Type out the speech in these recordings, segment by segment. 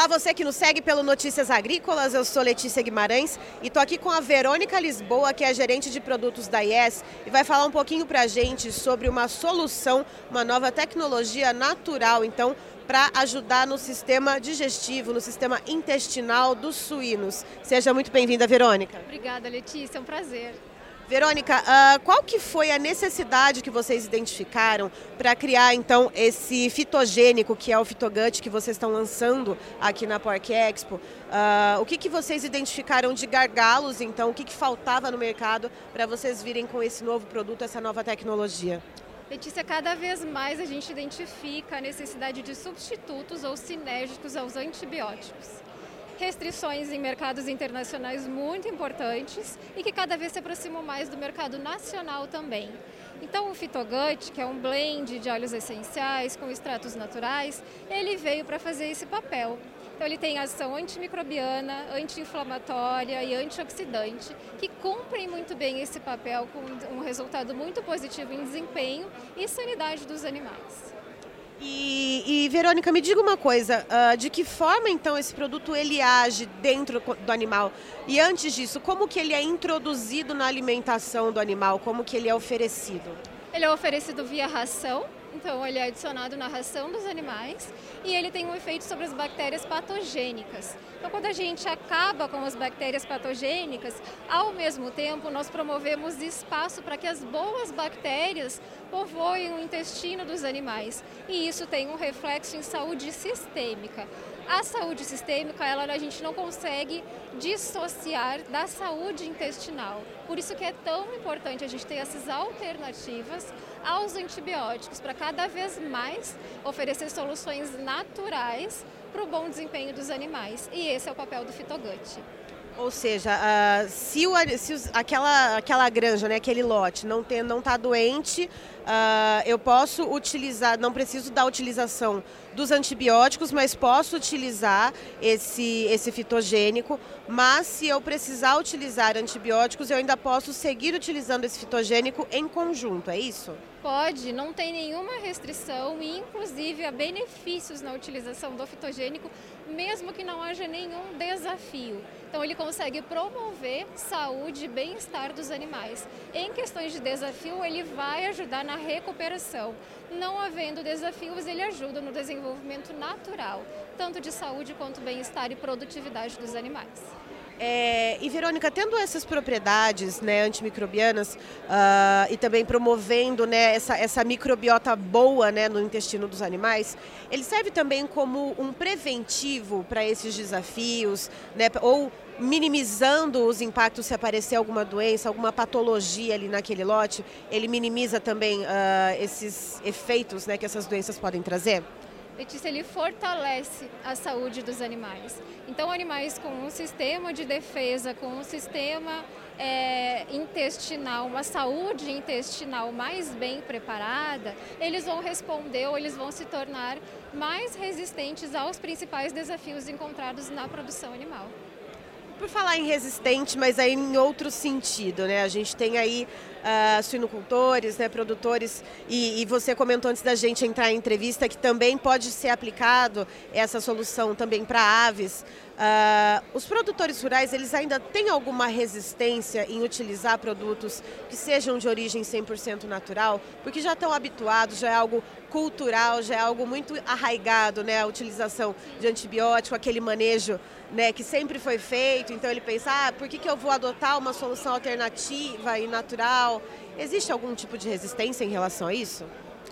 Olá, você que nos segue pelo Notícias Agrícolas, eu sou Letícia Guimarães e estou aqui com a Verônica Lisboa, que é gerente de produtos da IES, e vai falar um pouquinho para a gente sobre uma solução, uma nova tecnologia natural, então, para ajudar no sistema digestivo, no sistema intestinal dos suínos. Seja muito bem-vinda, Verônica. Obrigada, Letícia, é um prazer. Verônica, uh, qual que foi a necessidade que vocês identificaram para criar então esse fitogênico que é o Fitogut que vocês estão lançando aqui na Pork Expo? Uh, o que, que vocês identificaram de gargalos então? O que, que faltava no mercado para vocês virem com esse novo produto, essa nova tecnologia? Letícia, cada vez mais a gente identifica a necessidade de substitutos ou sinérgicos aos antibióticos restrições em mercados internacionais muito importantes e que cada vez se aproximam mais do mercado nacional também. Então o Fitogut, que é um blend de óleos essenciais com extratos naturais, ele veio para fazer esse papel. Então ele tem ação antimicrobiana, anti-inflamatória e antioxidante, que cumprem muito bem esse papel com um resultado muito positivo em desempenho e sanidade dos animais. E, e, Verônica, me diga uma coisa, uh, de que forma então esse produto ele age dentro do animal? E antes disso, como que ele é introduzido na alimentação do animal? Como que ele é oferecido? Ele é oferecido via ração, então ele é adicionado na ração dos animais e ele tem um efeito sobre as bactérias patogênicas. Então quando a gente acaba com as bactérias patogênicas, ao mesmo tempo nós promovemos espaço para que as boas bactérias povoem o intestino dos animais. E isso tem um reflexo em saúde sistêmica. A saúde sistêmica, ela a gente não consegue dissociar da saúde intestinal. Por isso que é tão importante a gente ter essas alternativas aos antibióticos para cada vez mais oferecer soluções naturais para o bom desempenho dos animais. E esse é o papel do Fitogut. Ou seja, uh, se, o, se aquela, aquela granja, né, aquele lote não está não tá doente, uh, eu posso utilizar, não preciso da utilização dos antibióticos, mas posso utilizar esse, esse fitogênico. Mas se eu precisar utilizar antibióticos, eu ainda posso seguir utilizando esse fitogênico em conjunto, é isso? Pode, não tem nenhuma restrição e inclusive há benefícios na utilização do fitogênico, mesmo que não haja nenhum desafio. Então ele consegue promover saúde e bem-estar dos animais. Em questões de desafio, ele vai ajudar na recuperação. Não havendo desafios, ele ajuda no desenvolvimento natural, tanto de saúde quanto bem-estar e produtividade dos animais. É, e Verônica, tendo essas propriedades né, antimicrobianas uh, e também promovendo né, essa, essa microbiota boa né, no intestino dos animais, ele serve também como um preventivo para esses desafios, né, ou minimizando os impactos se aparecer alguma doença, alguma patologia ali naquele lote, ele minimiza também uh, esses efeitos né, que essas doenças podem trazer? Letícia, ele fortalece a saúde dos animais. Então, animais com um sistema de defesa, com um sistema é, intestinal, uma saúde intestinal mais bem preparada, eles vão responder ou eles vão se tornar mais resistentes aos principais desafios encontrados na produção animal. Por falar em resistente, mas aí em outro sentido, né? A gente tem aí uh, suinocultores, né, produtores, e, e, você comentou antes da gente entrar em entrevista que também pode ser aplicado essa solução também para aves. Uh, os produtores rurais, eles ainda têm alguma resistência em utilizar produtos que sejam de origem 100% natural? Porque já estão habituados, já é algo cultural, já é algo muito arraigado, né? A utilização de antibiótico, aquele manejo né, que sempre foi feito. Então ele pensa, ah, por que, que eu vou adotar uma solução alternativa e natural? Existe algum tipo de resistência em relação a isso?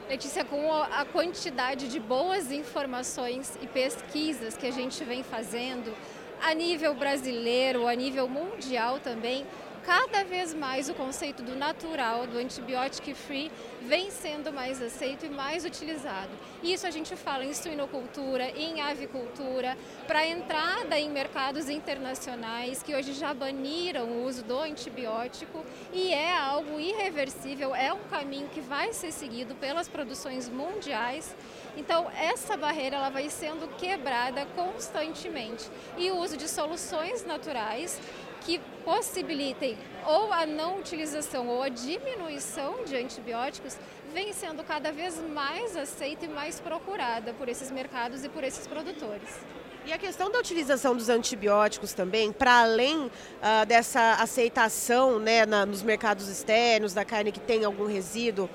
Letícia, com a quantidade de boas informações e pesquisas que a gente vem fazendo, a nível brasileiro, a nível mundial também, cada vez mais o conceito do natural, do antibiótico free, vem sendo mais aceito e mais utilizado. Isso a gente fala em suinocultura, em avicultura, para entrada em mercados internacionais que hoje já baniram o uso do antibiótico e é algo irreversível, é um caminho que vai ser seguido pelas produções mundiais. Então, essa barreira ela vai sendo quebrada constantemente. E o uso de soluções naturais que possibilitem ou a não utilização ou a diminuição de antibióticos vem sendo cada vez mais aceita e mais procurada por esses mercados e por esses produtores. E a questão da utilização dos antibióticos também, para além uh, dessa aceitação né, na, nos mercados externos da carne que tem algum resíduo, uh,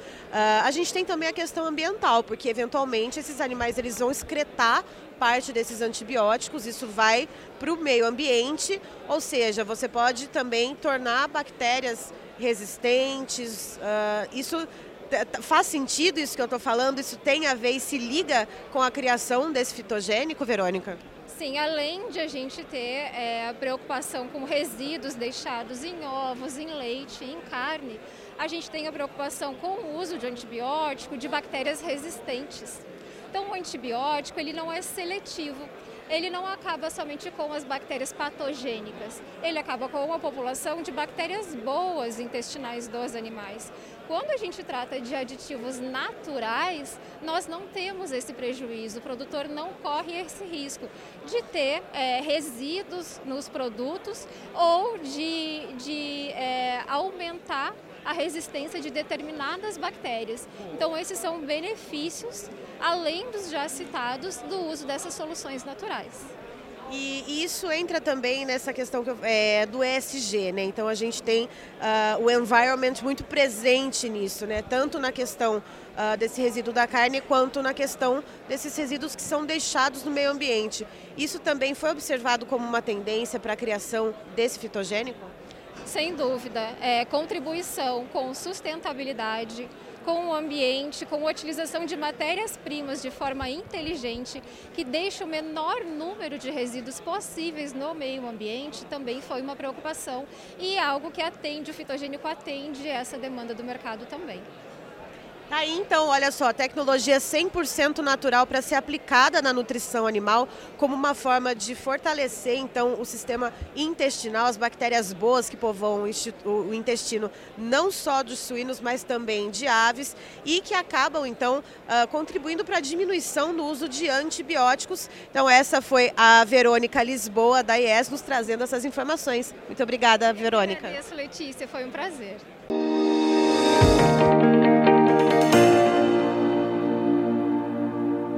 a gente tem também a questão ambiental, porque eventualmente esses animais eles vão excretar parte desses antibióticos, isso vai para o meio ambiente, ou seja, você pode também tornar bactérias resistentes. Uh, isso faz sentido isso que eu estou falando? Isso tem a ver e se liga com a criação desse fitogênico, Verônica? Sim, além de a gente ter é, a preocupação com resíduos deixados em ovos, em leite, em carne, a gente tem a preocupação com o uso de antibiótico de bactérias resistentes. Então, o antibiótico ele não é seletivo ele não acaba somente com as bactérias patogênicas, ele acaba com uma população de bactérias boas intestinais dos animais. Quando a gente trata de aditivos naturais, nós não temos esse prejuízo, o produtor não corre esse risco de ter é, resíduos nos produtos ou de, de é, aumentar a resistência de determinadas bactérias. Então, esses são benefícios, além dos já citados, do uso dessas soluções naturais. E isso entra também nessa questão eu, é, do ESG, né? Então a gente tem uh, o environment muito presente nisso, né? Tanto na questão uh, desse resíduo da carne quanto na questão desses resíduos que são deixados no meio ambiente. Isso também foi observado como uma tendência para a criação desse fitogênico? Sem dúvida, é, contribuição com sustentabilidade, com o ambiente, com a utilização de matérias-primas de forma inteligente, que deixa o menor número de resíduos possíveis no meio ambiente, também foi uma preocupação e é algo que atende, o fitogênico atende essa demanda do mercado também. Tá aí então, olha só, tecnologia 100% natural para ser aplicada na nutrição animal como uma forma de fortalecer então o sistema intestinal, as bactérias boas que povoam o intestino não só dos suínos, mas também de aves e que acabam então uh, contribuindo para a diminuição do uso de antibióticos. Então essa foi a Verônica Lisboa da IES nos trazendo essas informações. Muito obrigada, Verônica. Eu agradeço, Letícia, foi um prazer.